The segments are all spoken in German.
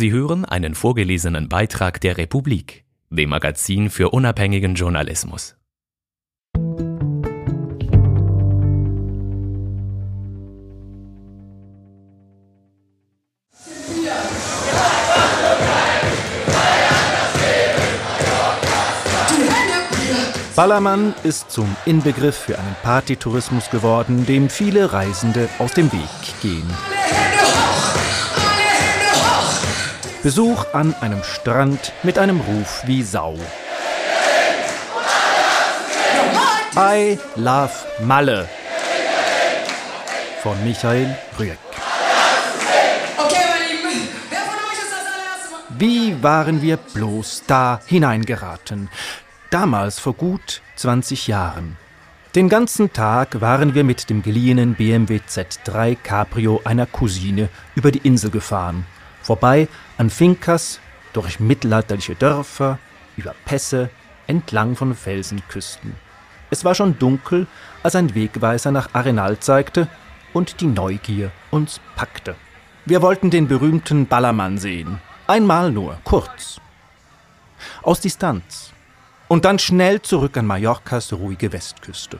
Sie hören einen vorgelesenen Beitrag der Republik, dem Magazin für unabhängigen Journalismus. Ballermann ist zum Inbegriff für einen Partytourismus geworden, dem viele Reisende aus dem Weg gehen. Besuch an einem Strand mit einem Ruf wie Sau. I love Malle von Michael Rüegg. Wie waren wir bloß da hineingeraten? Damals vor gut 20 Jahren. Den ganzen Tag waren wir mit dem geliehenen BMW Z3 Cabrio einer Cousine über die Insel gefahren, vorbei an Fincas, durch mittelalterliche Dörfer, über Pässe, entlang von Felsenküsten. Es war schon dunkel, als ein Wegweiser nach Arenal zeigte und die Neugier uns packte. Wir wollten den berühmten Ballermann sehen. Einmal nur, kurz. Aus Distanz und dann schnell zurück an Mallorcas ruhige Westküste.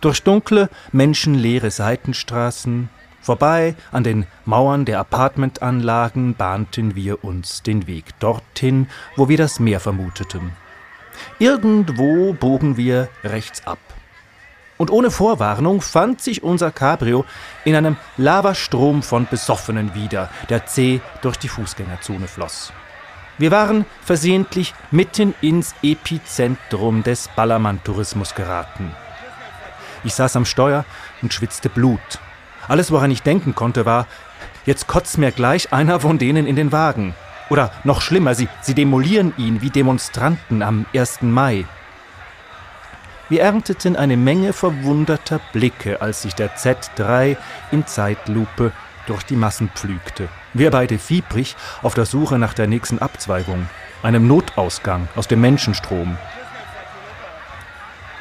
Durch dunkle, menschenleere Seitenstraßen, vorbei an den Mauern der Apartmentanlagen bahnten wir uns den Weg dorthin, wo wir das Meer vermuteten. Irgendwo bogen wir rechts ab. Und ohne Vorwarnung fand sich unser Cabrio in einem Lavastrom von Besoffenen wieder, der zäh durch die Fußgängerzone floss. Wir waren versehentlich mitten ins Epizentrum des Ballermann-Tourismus geraten. Ich saß am Steuer und schwitzte Blut. Alles, woran ich denken konnte, war, jetzt kotzt mir gleich einer von denen in den Wagen. Oder noch schlimmer, sie, sie demolieren ihn wie Demonstranten am 1. Mai. Wir ernteten eine Menge verwunderter Blicke, als sich der Z3 in Zeitlupe durch die Massen pflügte. Wir beide fiebrig auf der Suche nach der nächsten Abzweigung, einem Notausgang aus dem Menschenstrom.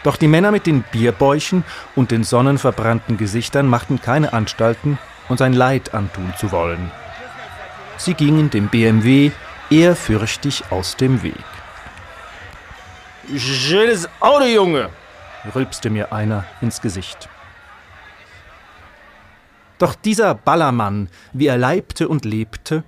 Doch die Männer mit den Bierbäuchen und den sonnenverbrannten Gesichtern machten keine Anstalten, uns ein Leid antun zu wollen. Sie gingen dem BMW ehrfürchtig aus dem Weg. Schönes Auto, Junge! rülpste mir einer ins Gesicht. Doch dieser Ballermann, wie er leibte und lebte,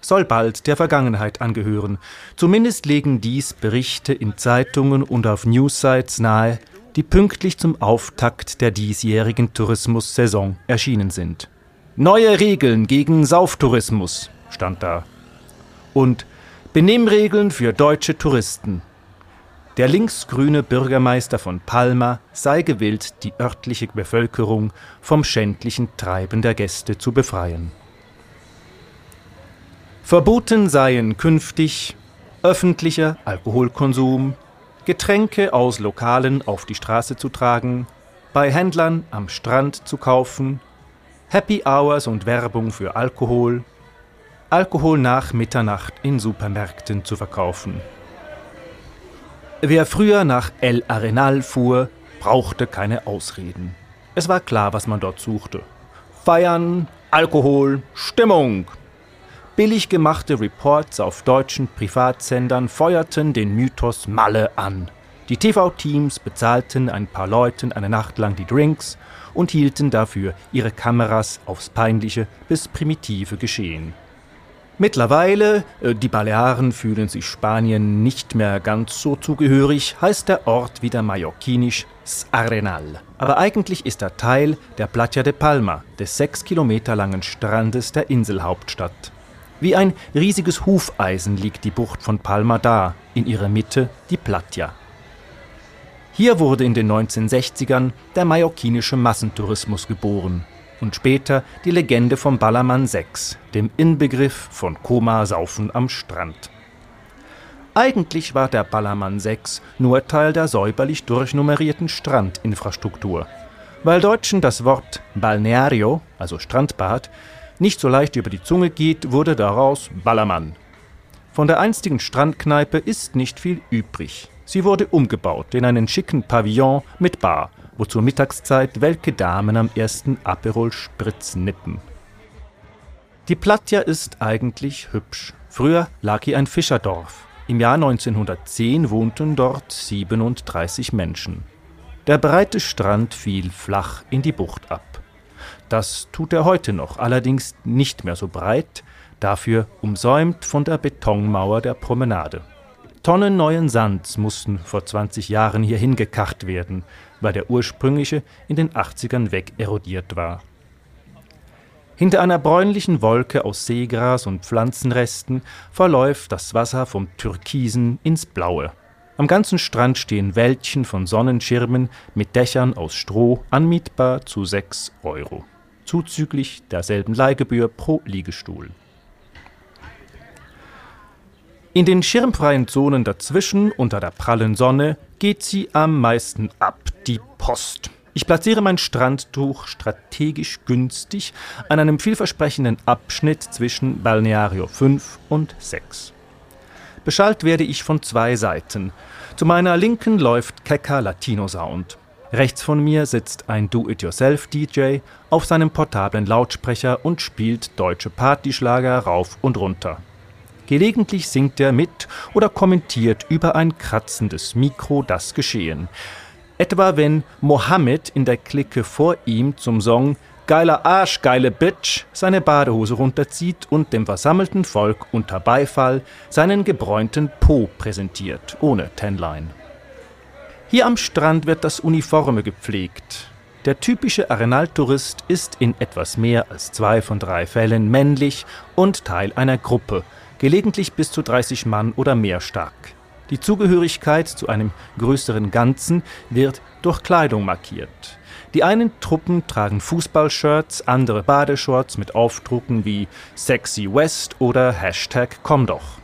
soll bald der Vergangenheit angehören. Zumindest legen dies Berichte in Zeitungen und auf Newssites nahe, die pünktlich zum Auftakt der diesjährigen Tourismussaison erschienen sind. Neue Regeln gegen Sauftourismus stand da. Und Benimmregeln für deutsche Touristen der linksgrüne Bürgermeister von Palma sei gewillt, die örtliche Bevölkerung vom schändlichen Treiben der Gäste zu befreien. Verboten seien künftig öffentlicher Alkoholkonsum, Getränke aus Lokalen auf die Straße zu tragen, bei Händlern am Strand zu kaufen, Happy Hours und Werbung für Alkohol, Alkohol nach Mitternacht in Supermärkten zu verkaufen. Wer früher nach El Arenal fuhr, brauchte keine Ausreden. Es war klar, was man dort suchte. Feiern, Alkohol, Stimmung. Billig gemachte Reports auf deutschen Privatsendern feuerten den Mythos Malle an. Die TV-Teams bezahlten ein paar Leuten eine Nacht lang die Drinks und hielten dafür ihre Kameras aufs peinliche bis primitive Geschehen. Mittlerweile, äh, die Balearen fühlen sich Spanien nicht mehr ganz so zugehörig, heißt der Ort wieder mallorquinisch S'Arenal. Aber eigentlich ist er Teil der Platja de Palma, des sechs Kilometer langen Strandes der Inselhauptstadt. Wie ein riesiges Hufeisen liegt die Bucht von Palma da, in ihrer Mitte die Platja. Hier wurde in den 1960ern der mallorquinische Massentourismus geboren und später die Legende vom Ballermann 6, dem Inbegriff von Koma-Saufen am Strand. Eigentlich war der Ballermann 6 nur Teil der säuberlich durchnummerierten Strandinfrastruktur. Weil Deutschen das Wort Balneario, also Strandbad, nicht so leicht über die Zunge geht, wurde daraus Ballermann. Von der einstigen Strandkneipe ist nicht viel übrig. Sie wurde umgebaut in einen schicken Pavillon mit Bar wo zur Mittagszeit welke Damen am ersten Aperol Spritz nippen. Die Platja ist eigentlich hübsch. Früher lag hier ein Fischerdorf. Im Jahr 1910 wohnten dort 37 Menschen. Der breite Strand fiel flach in die Bucht ab. Das tut er heute noch, allerdings nicht mehr so breit, dafür umsäumt von der Betonmauer der Promenade. Tonnen neuen Sands mussten vor 20 Jahren hier hingekacht werden, weil der ursprüngliche in den 80ern wegerodiert war. Hinter einer bräunlichen Wolke aus Seegras und Pflanzenresten verläuft das Wasser vom Türkisen ins Blaue. Am ganzen Strand stehen Wäldchen von Sonnenschirmen mit Dächern aus Stroh, anmietbar zu 6 Euro, zuzüglich derselben Leihgebühr pro Liegestuhl. In den schirmfreien Zonen dazwischen, unter der prallen Sonne, geht sie am meisten ab, die Post. Ich platziere mein Strandtuch strategisch günstig an einem vielversprechenden Abschnitt zwischen Balneario 5 und 6. Beschallt werde ich von zwei Seiten. Zu meiner Linken läuft kecker Latino Sound. Rechts von mir sitzt ein Do-it-yourself-DJ auf seinem portablen Lautsprecher und spielt deutsche Partyschlager rauf und runter. Gelegentlich singt er mit oder kommentiert über ein kratzendes Mikro das Geschehen. Etwa wenn Mohammed in der Clique vor ihm zum Song Geiler Arsch, geile Bitch seine Badehose runterzieht und dem versammelten Volk unter Beifall seinen gebräunten Po präsentiert, ohne Tenline. Hier am Strand wird das Uniforme gepflegt. Der typische Arenal-Tourist ist in etwas mehr als zwei von drei Fällen männlich und Teil einer Gruppe, gelegentlich bis zu 30 Mann oder mehr stark. Die Zugehörigkeit zu einem größeren Ganzen wird durch Kleidung markiert. Die einen Truppen tragen Fußballshirts, andere Badeshorts mit Aufdrucken wie Sexy West oder Hashtag Komm doch.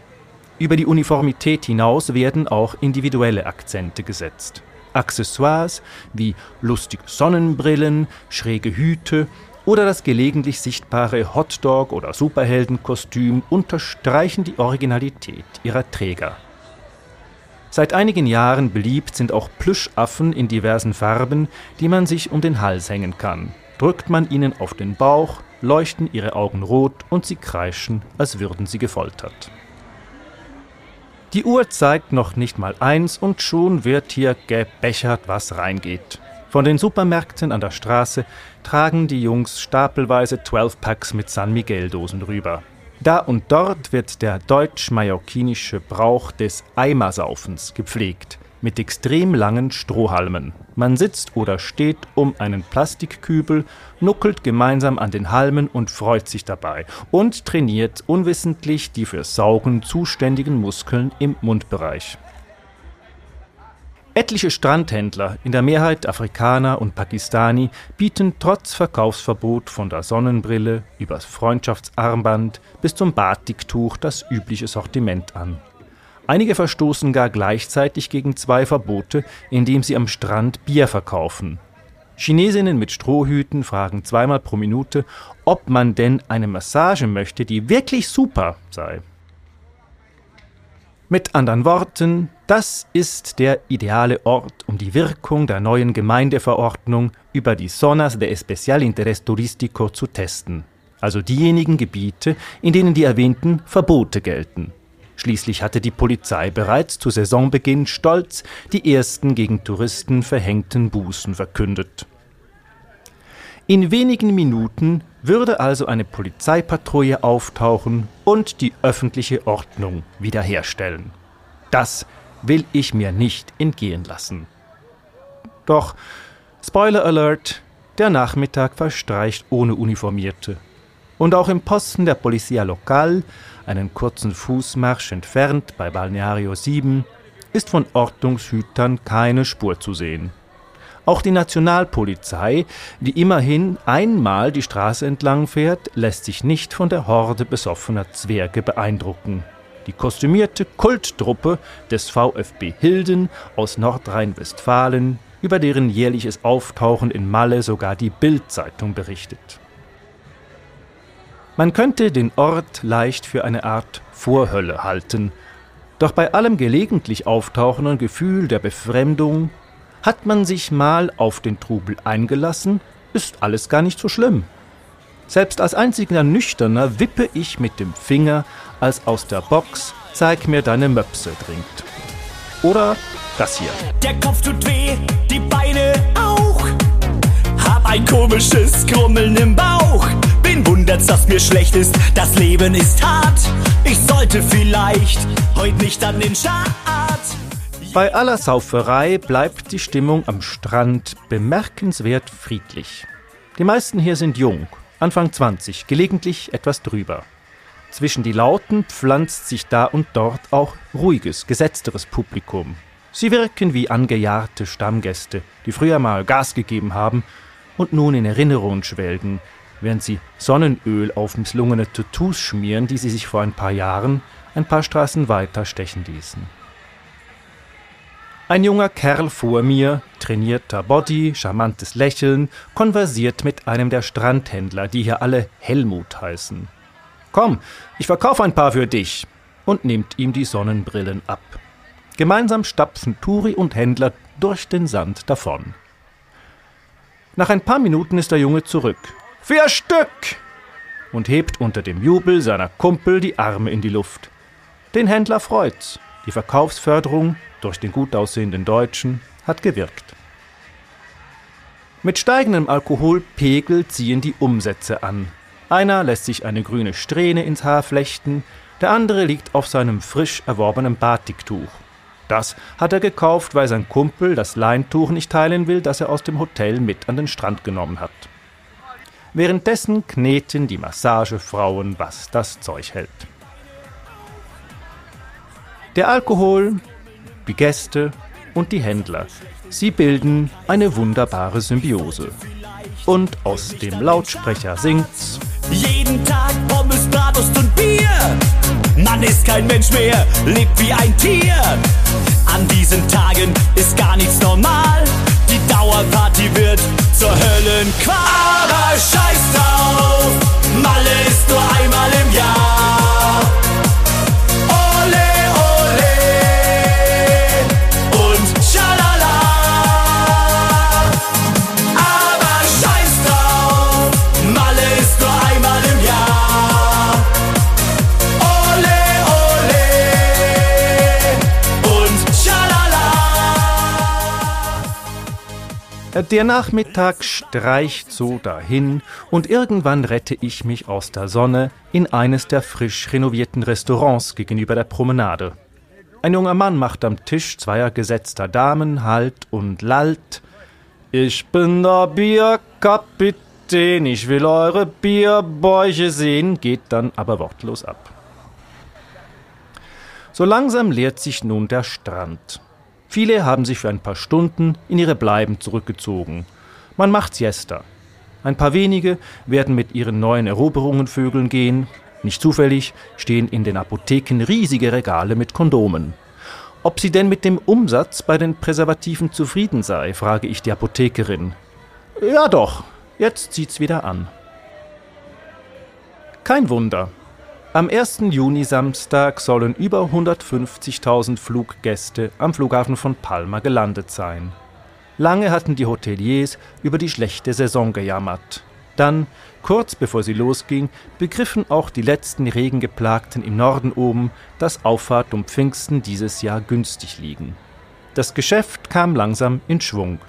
Über die Uniformität hinaus werden auch individuelle Akzente gesetzt. Accessoires wie lustige Sonnenbrillen, schräge Hüte oder das gelegentlich sichtbare Hotdog- oder Superheldenkostüm unterstreichen die Originalität ihrer Träger. Seit einigen Jahren beliebt sind auch Plüschaffen in diversen Farben, die man sich um den Hals hängen kann. Drückt man ihnen auf den Bauch, leuchten ihre Augen rot und sie kreischen, als würden sie gefoltert. Die Uhr zeigt noch nicht mal eins und schon wird hier gebechert, was reingeht. Von den Supermärkten an der Straße tragen die Jungs stapelweise 12-Packs mit San Miguel-Dosen rüber. Da und dort wird der deutsch-mallorquinische Brauch des Eimersaufens gepflegt, mit extrem langen Strohhalmen. Man sitzt oder steht um einen Plastikkübel, nuckelt gemeinsam an den Halmen und freut sich dabei und trainiert unwissentlich die für Saugen zuständigen Muskeln im Mundbereich. Etliche Strandhändler, in der Mehrheit Afrikaner und Pakistani, bieten trotz Verkaufsverbot von der Sonnenbrille übers Freundschaftsarmband bis zum Batiktuch das übliche Sortiment an. Einige verstoßen gar gleichzeitig gegen zwei Verbote, indem sie am Strand Bier verkaufen. Chinesinnen mit Strohhüten fragen zweimal pro Minute, ob man denn eine Massage möchte, die wirklich super sei. Mit anderen Worten, das ist der ideale Ort, um die Wirkung der neuen Gemeindeverordnung über die Zonas de Especial Interés Turístico zu testen, also diejenigen Gebiete, in denen die erwähnten Verbote gelten. Schließlich hatte die Polizei bereits zu Saisonbeginn stolz die ersten gegen Touristen verhängten Bußen verkündet. In wenigen Minuten würde also eine Polizeipatrouille auftauchen und die öffentliche Ordnung wiederherstellen. Das will ich mir nicht entgehen lassen. Doch, Spoiler Alert, der Nachmittag verstreicht ohne Uniformierte. Und auch im Posten der Polizia Local, einen kurzen Fußmarsch entfernt bei Balneario 7, ist von Ordnungshütern keine Spur zu sehen. Auch die Nationalpolizei, die immerhin einmal die Straße entlang fährt, lässt sich nicht von der Horde besoffener Zwerge beeindrucken. Die kostümierte Kulttruppe des VfB Hilden aus Nordrhein-Westfalen, über deren jährliches Auftauchen in Malle sogar die Bild-Zeitung berichtet. Man könnte den Ort leicht für eine Art Vorhölle halten, doch bei allem gelegentlich auftauchenden Gefühl der Befremdung hat man sich mal auf den Trubel eingelassen, ist alles gar nicht so schlimm. Selbst als einziger Nüchterner wippe ich mit dem Finger, als aus der Box Zeig mir deine Möpse dringt. Oder das hier. Der Kopf tut weh, die Beine auch. Hab ein komisches Grummeln im Bauch. Wundert's, dass mir schlecht ist. Das Leben ist hart. Ich sollte vielleicht heute nicht an den Start. Bei aller Sauferei bleibt die Stimmung am Strand bemerkenswert friedlich. Die meisten hier sind jung, Anfang 20, gelegentlich etwas drüber. Zwischen die Lauten pflanzt sich da und dort auch ruhiges, gesetzteres Publikum. Sie wirken wie angejahrte Stammgäste, die früher mal Gas gegeben haben und nun in Erinnerungen schwelgen, während sie Sonnenöl auf misslungene Tattoos schmieren, die sie sich vor ein paar Jahren ein paar Straßen weiter stechen ließen. Ein junger Kerl vor mir, trainierter Body, charmantes Lächeln, konversiert mit einem der Strandhändler, die hier alle Helmut heißen. Komm, ich verkaufe ein paar für dich und nimmt ihm die Sonnenbrillen ab. Gemeinsam stapfen Turi und Händler durch den Sand davon. Nach ein paar Minuten ist der Junge zurück. Vier Stück! und hebt unter dem Jubel seiner Kumpel die Arme in die Luft. Den Händler freut's. Die Verkaufsförderung durch den gut aussehenden Deutschen hat gewirkt. Mit steigendem Alkoholpegel ziehen die Umsätze an. Einer lässt sich eine grüne Strähne ins Haar flechten, der andere liegt auf seinem frisch erworbenen Batiktuch. Das hat er gekauft, weil sein Kumpel das Leintuch nicht teilen will, das er aus dem Hotel mit an den Strand genommen hat. Währenddessen kneten die Massagefrauen, was das Zeug hält. Der Alkohol, die Gäste und die Händler. Sie bilden eine wunderbare Symbiose. Und aus dem Lautsprecher singt's. Jeden Tag Pommes, Bratwurst und Bier. Man ist kein Mensch mehr, lebt wie ein Tier. An diesen Tagen ist gar nichts normal. Die Dauerparty wird zur Höllenqual. Aber scheiß drauf, Malle ist nur einmal im Jahr. Der Nachmittag streicht so dahin und irgendwann rette ich mich aus der Sonne in eines der frisch renovierten Restaurants gegenüber der Promenade. Ein junger Mann macht am Tisch zweier gesetzter Damen Halt und lallt. Ich bin der Bierkapitän, ich will eure Bierbäuche sehen, geht dann aber wortlos ab. So langsam leert sich nun der Strand. Viele haben sich für ein paar Stunden in ihre Bleiben zurückgezogen. Man macht Siesta. Ein paar wenige werden mit ihren neuen Eroberungen vögeln gehen. Nicht zufällig stehen in den Apotheken riesige Regale mit Kondomen. Ob sie denn mit dem Umsatz bei den Präservativen zufrieden sei, frage ich die Apothekerin. Ja doch, jetzt zieht's wieder an. Kein Wunder, am 1. Juni-Samstag sollen über 150.000 Fluggäste am Flughafen von Palma gelandet sein. Lange hatten die Hoteliers über die schlechte Saison gejammert. Dann, kurz bevor sie losging, begriffen auch die letzten Regengeplagten im Norden oben, dass Auffahrt um Pfingsten dieses Jahr günstig liegen. Das Geschäft kam langsam in Schwung.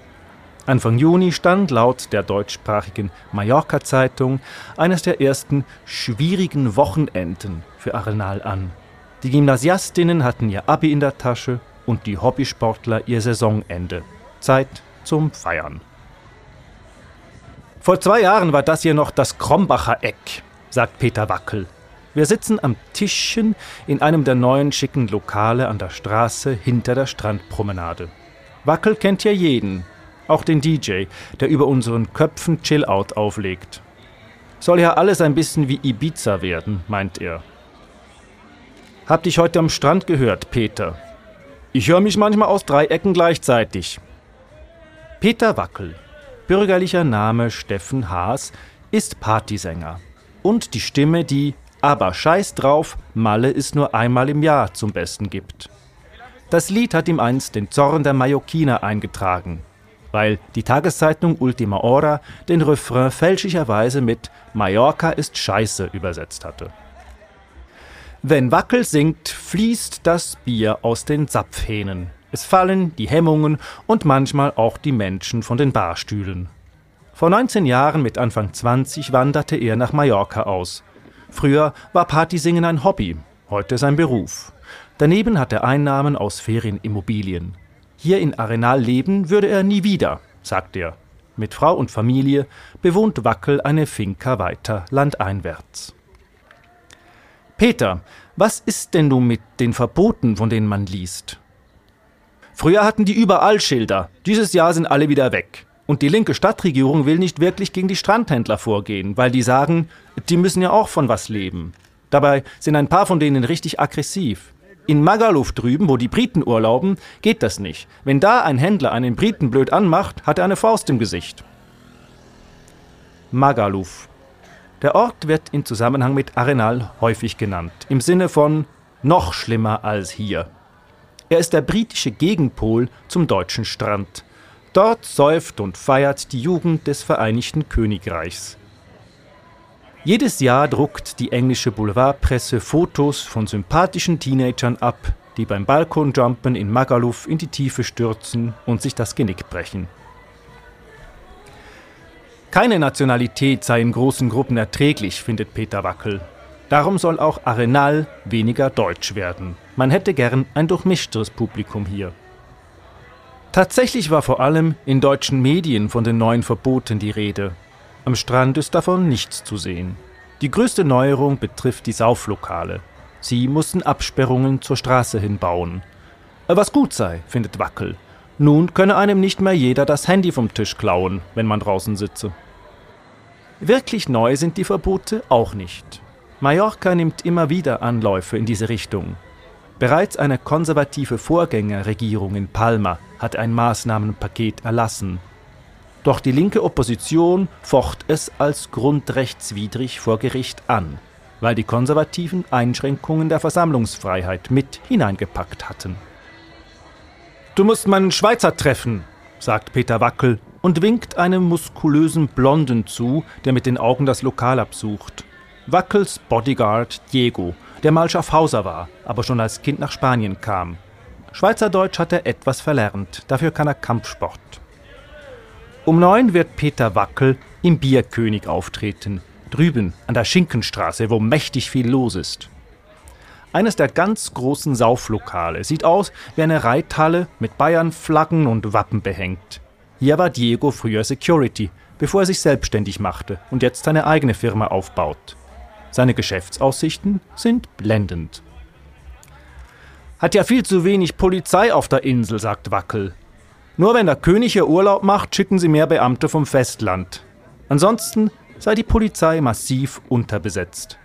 Anfang Juni stand laut der deutschsprachigen Mallorca-Zeitung eines der ersten schwierigen Wochenenden für Arenal an. Die Gymnasiastinnen hatten ihr Abi in der Tasche und die Hobbysportler ihr Saisonende. Zeit zum Feiern. Vor zwei Jahren war das hier noch das Krombacher Eck, sagt Peter Wackel. Wir sitzen am Tischchen in einem der neuen schicken Lokale an der Straße hinter der Strandpromenade. Wackel kennt ja jeden, auch den DJ, der über unseren Köpfen Chill-Out auflegt. Soll ja alles ein bisschen wie Ibiza werden, meint er. Hab dich heute am Strand gehört, Peter. Ich höre mich manchmal aus drei Ecken gleichzeitig. Peter Wackel, bürgerlicher Name Steffen Haas, ist Partysänger. Und die Stimme, die aber scheiß drauf, Malle ist nur einmal im Jahr zum Besten gibt. Das Lied hat ihm einst den Zorn der Mallorquiner eingetragen. Weil die Tageszeitung Ultima Hora den Refrain fälschlicherweise mit Mallorca ist scheiße übersetzt hatte. Wenn Wackel singt, fließt das Bier aus den Zapfhähnen. Es fallen die Hemmungen und manchmal auch die Menschen von den Barstühlen. Vor 19 Jahren mit Anfang 20 wanderte er nach Mallorca aus. Früher war Partysingen ein Hobby, heute sein Beruf. Daneben hat er Einnahmen aus Ferienimmobilien. Hier in Arenal leben würde er nie wieder, sagt er. Mit Frau und Familie bewohnt Wackel eine Finca weiter landeinwärts. Peter, was ist denn nun mit den Verboten, von denen man liest? Früher hatten die überall Schilder. Dieses Jahr sind alle wieder weg. Und die linke Stadtregierung will nicht wirklich gegen die Strandhändler vorgehen, weil die sagen, die müssen ja auch von was leben. Dabei sind ein paar von denen richtig aggressiv. In Magaluf drüben, wo die Briten urlauben, geht das nicht. Wenn da ein Händler einen Briten blöd anmacht, hat er eine Faust im Gesicht. Magaluf. Der Ort wird in Zusammenhang mit Arenal häufig genannt, im Sinne von noch schlimmer als hier. Er ist der britische Gegenpol zum deutschen Strand. Dort säuft und feiert die Jugend des Vereinigten Königreichs. Jedes Jahr druckt die englische Boulevardpresse Fotos von sympathischen Teenagern ab, die beim Balkonjumpen in Magaluf in die Tiefe stürzen und sich das Genick brechen. Keine Nationalität sei in großen Gruppen erträglich, findet Peter Wackel. Darum soll auch Arenal weniger deutsch werden. Man hätte gern ein durchmischteres Publikum hier. Tatsächlich war vor allem in deutschen Medien von den neuen Verboten die Rede. Am Strand ist davon nichts zu sehen. Die größte Neuerung betrifft die Sauflokale. Sie mussten Absperrungen zur Straße hin bauen. Was gut sei, findet Wackel. Nun könne einem nicht mehr jeder das Handy vom Tisch klauen, wenn man draußen sitze. Wirklich neu sind die Verbote auch nicht. Mallorca nimmt immer wieder Anläufe in diese Richtung. Bereits eine konservative Vorgängerregierung in Palma hat ein Maßnahmenpaket erlassen, doch die linke Opposition focht es als grundrechtswidrig vor Gericht an, weil die Konservativen Einschränkungen der Versammlungsfreiheit mit hineingepackt hatten. Du musst meinen Schweizer treffen, sagt Peter Wackel und winkt einem muskulösen Blonden zu, der mit den Augen das Lokal absucht. Wackels Bodyguard Diego, der mal Schaffhauser war, aber schon als Kind nach Spanien kam. Schweizerdeutsch hat er etwas verlernt, dafür kann er Kampfsport. Um neun wird Peter Wackel im Bierkönig auftreten, drüben an der Schinkenstraße, wo mächtig viel los ist. Eines der ganz großen Sauflokale sieht aus wie eine Reithalle mit Bayernflaggen und Wappen behängt. Hier war Diego früher Security, bevor er sich selbstständig machte und jetzt seine eigene Firma aufbaut. Seine Geschäftsaussichten sind blendend. Hat ja viel zu wenig Polizei auf der Insel, sagt Wackel. Nur wenn der König hier Urlaub macht, schicken sie mehr Beamte vom Festland. Ansonsten sei die Polizei massiv unterbesetzt.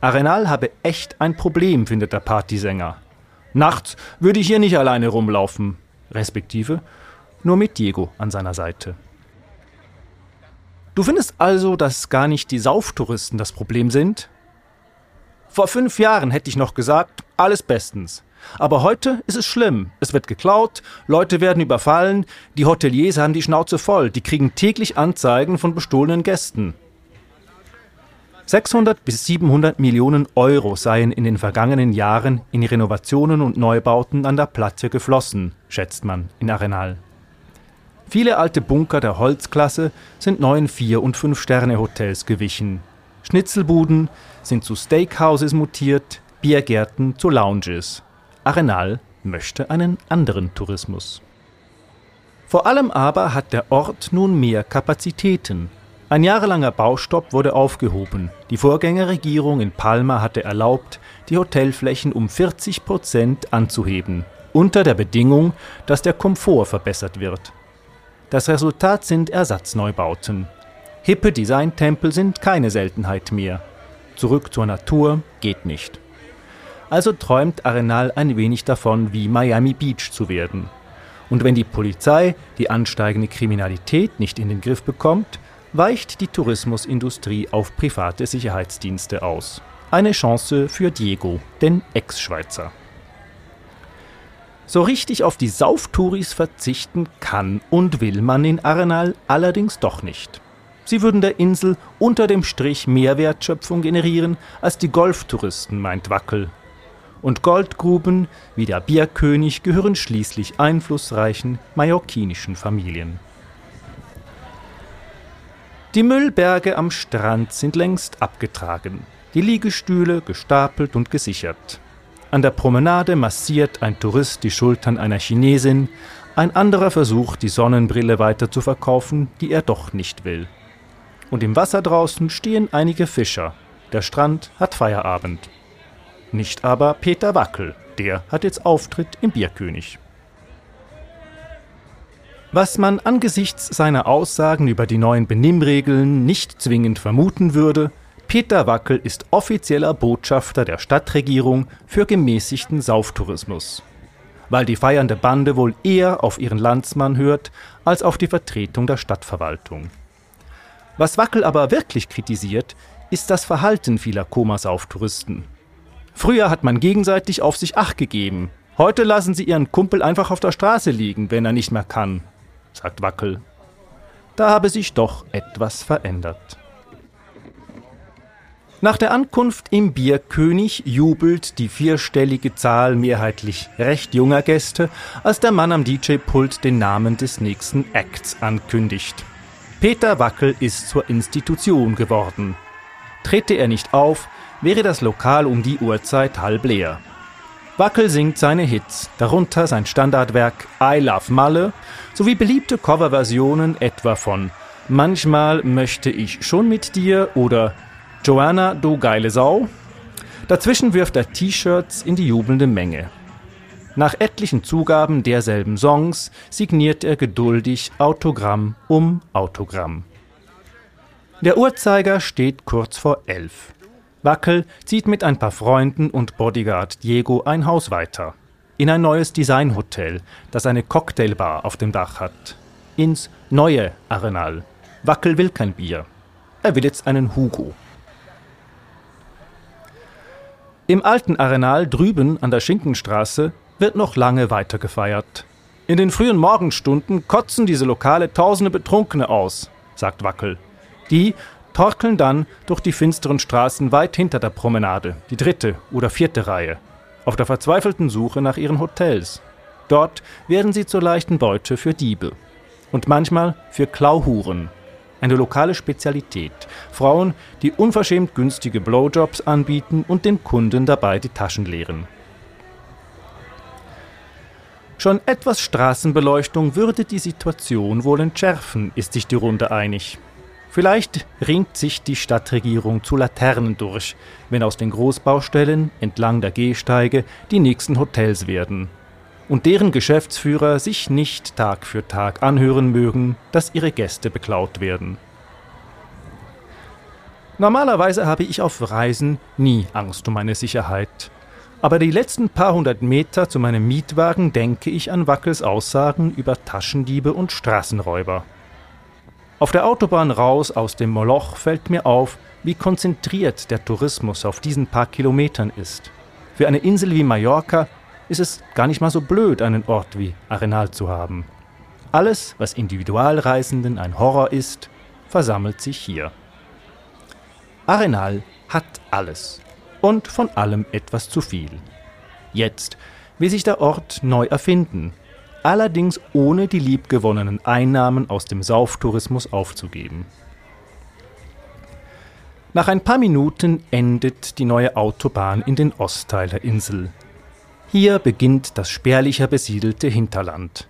Arenal habe echt ein Problem, findet der Partysänger. Nachts würde ich hier nicht alleine rumlaufen, respektive nur mit Diego an seiner Seite. Du findest also, dass gar nicht die Sauftouristen das Problem sind? Vor fünf Jahren hätte ich noch gesagt, alles bestens. Aber heute ist es schlimm. Es wird geklaut, Leute werden überfallen, die Hoteliers haben die Schnauze voll, die kriegen täglich Anzeigen von bestohlenen Gästen. 600 bis 700 Millionen Euro seien in den vergangenen Jahren in Renovationen und Neubauten an der Platte geflossen, schätzt man in Arenal. Viele alte Bunker der Holzklasse sind neuen Vier- und Fünf-Sterne-Hotels gewichen. Schnitzelbuden sind zu Steakhouses mutiert, Biergärten zu Lounges. Arenal möchte einen anderen Tourismus. Vor allem aber hat der Ort nun mehr Kapazitäten. Ein jahrelanger Baustopp wurde aufgehoben. Die Vorgängerregierung in Palma hatte erlaubt, die Hotelflächen um 40 Prozent anzuheben, unter der Bedingung, dass der Komfort verbessert wird. Das Resultat sind Ersatzneubauten. Hippe Designtempel sind keine Seltenheit mehr. Zurück zur Natur geht nicht. Also träumt Arenal ein wenig davon, wie Miami Beach zu werden. Und wenn die Polizei die ansteigende Kriminalität nicht in den Griff bekommt, weicht die Tourismusindustrie auf private Sicherheitsdienste aus. Eine Chance für Diego, den Ex-Schweizer. So richtig auf die Sauftouris verzichten kann und will man in Arenal allerdings doch nicht. Sie würden der Insel unter dem Strich mehr Wertschöpfung generieren als die Golftouristen, meint Wackel. Und Goldgruben wie der Bierkönig gehören schließlich einflussreichen mallorquinischen Familien. Die Müllberge am Strand sind längst abgetragen, die Liegestühle gestapelt und gesichert. An der Promenade massiert ein Tourist die Schultern einer Chinesin, ein anderer versucht, die Sonnenbrille weiter zu verkaufen, die er doch nicht will. Und im Wasser draußen stehen einige Fischer. Der Strand hat Feierabend. Nicht aber Peter Wackel, der hat jetzt Auftritt im Bierkönig. Was man angesichts seiner Aussagen über die neuen Benimmregeln nicht zwingend vermuten würde, Peter Wackel ist offizieller Botschafter der Stadtregierung für gemäßigten Sauftourismus. Weil die feiernde Bande wohl eher auf ihren Landsmann hört als auf die Vertretung der Stadtverwaltung. Was Wackel aber wirklich kritisiert, ist das Verhalten vieler Komasauftouristen. Früher hat man gegenseitig auf sich Acht gegeben. Heute lassen sie ihren Kumpel einfach auf der Straße liegen, wenn er nicht mehr kann sagt Wackel. Da habe sich doch etwas verändert. Nach der Ankunft im Bierkönig jubelt die vierstellige Zahl mehrheitlich recht junger Gäste, als der Mann am DJ-Pult den Namen des nächsten Acts ankündigt. Peter Wackel ist zur Institution geworden. Trete er nicht auf, wäre das Lokal um die Uhrzeit halb leer. Wackel singt seine Hits, darunter sein Standardwerk I Love Malle sowie beliebte Coverversionen etwa von Manchmal möchte ich schon mit dir oder Joanna, du geile Sau. Dazwischen wirft er T-Shirts in die jubelnde Menge. Nach etlichen Zugaben derselben Songs signiert er geduldig Autogramm um Autogramm. Der Uhrzeiger steht kurz vor elf. Wackel zieht mit ein paar Freunden und Bodyguard Diego ein Haus weiter. In ein neues Designhotel, das eine Cocktailbar auf dem Dach hat. Ins neue Arenal. Wackel will kein Bier. Er will jetzt einen Hugo. Im alten Arenal drüben an der Schinkenstraße wird noch lange weiter gefeiert. In den frühen Morgenstunden kotzen diese Lokale tausende Betrunkene aus, sagt Wackel. Die torkeln dann durch die finsteren Straßen weit hinter der Promenade, die dritte oder vierte Reihe, auf der verzweifelten Suche nach ihren Hotels. Dort werden sie zur leichten Beute für Diebe und manchmal für Klauhuren, eine lokale Spezialität. Frauen, die unverschämt günstige Blowjobs anbieten und den Kunden dabei die Taschen leeren. Schon etwas Straßenbeleuchtung würde die Situation wohl entschärfen, ist sich die Runde einig. Vielleicht ringt sich die Stadtregierung zu Laternen durch, wenn aus den Großbaustellen entlang der Gehsteige die nächsten Hotels werden. Und deren Geschäftsführer sich nicht Tag für Tag anhören mögen, dass ihre Gäste beklaut werden. Normalerweise habe ich auf Reisen nie Angst um meine Sicherheit. Aber die letzten paar hundert Meter zu meinem Mietwagen denke ich an Wackels Aussagen über Taschendiebe und Straßenräuber. Auf der Autobahn raus aus dem Moloch fällt mir auf, wie konzentriert der Tourismus auf diesen paar Kilometern ist. Für eine Insel wie Mallorca ist es gar nicht mal so blöd, einen Ort wie Arenal zu haben. Alles, was Individualreisenden ein Horror ist, versammelt sich hier. Arenal hat alles und von allem etwas zu viel. Jetzt will sich der Ort neu erfinden allerdings ohne die liebgewonnenen Einnahmen aus dem Sauftourismus aufzugeben. Nach ein paar Minuten endet die neue Autobahn in den Ostteil der Insel. Hier beginnt das spärlicher besiedelte Hinterland.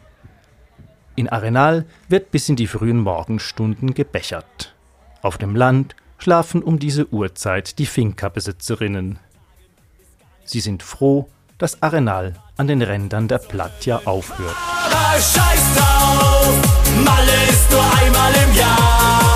In Arenal wird bis in die frühen Morgenstunden gebechert. Auf dem Land schlafen um diese Uhrzeit die Finca-Besitzerinnen. Sie sind froh, dass Arenal an den Rändern der Platja aufhört. Aber scheiß drauf, Malle ist nur einmal im Jahr.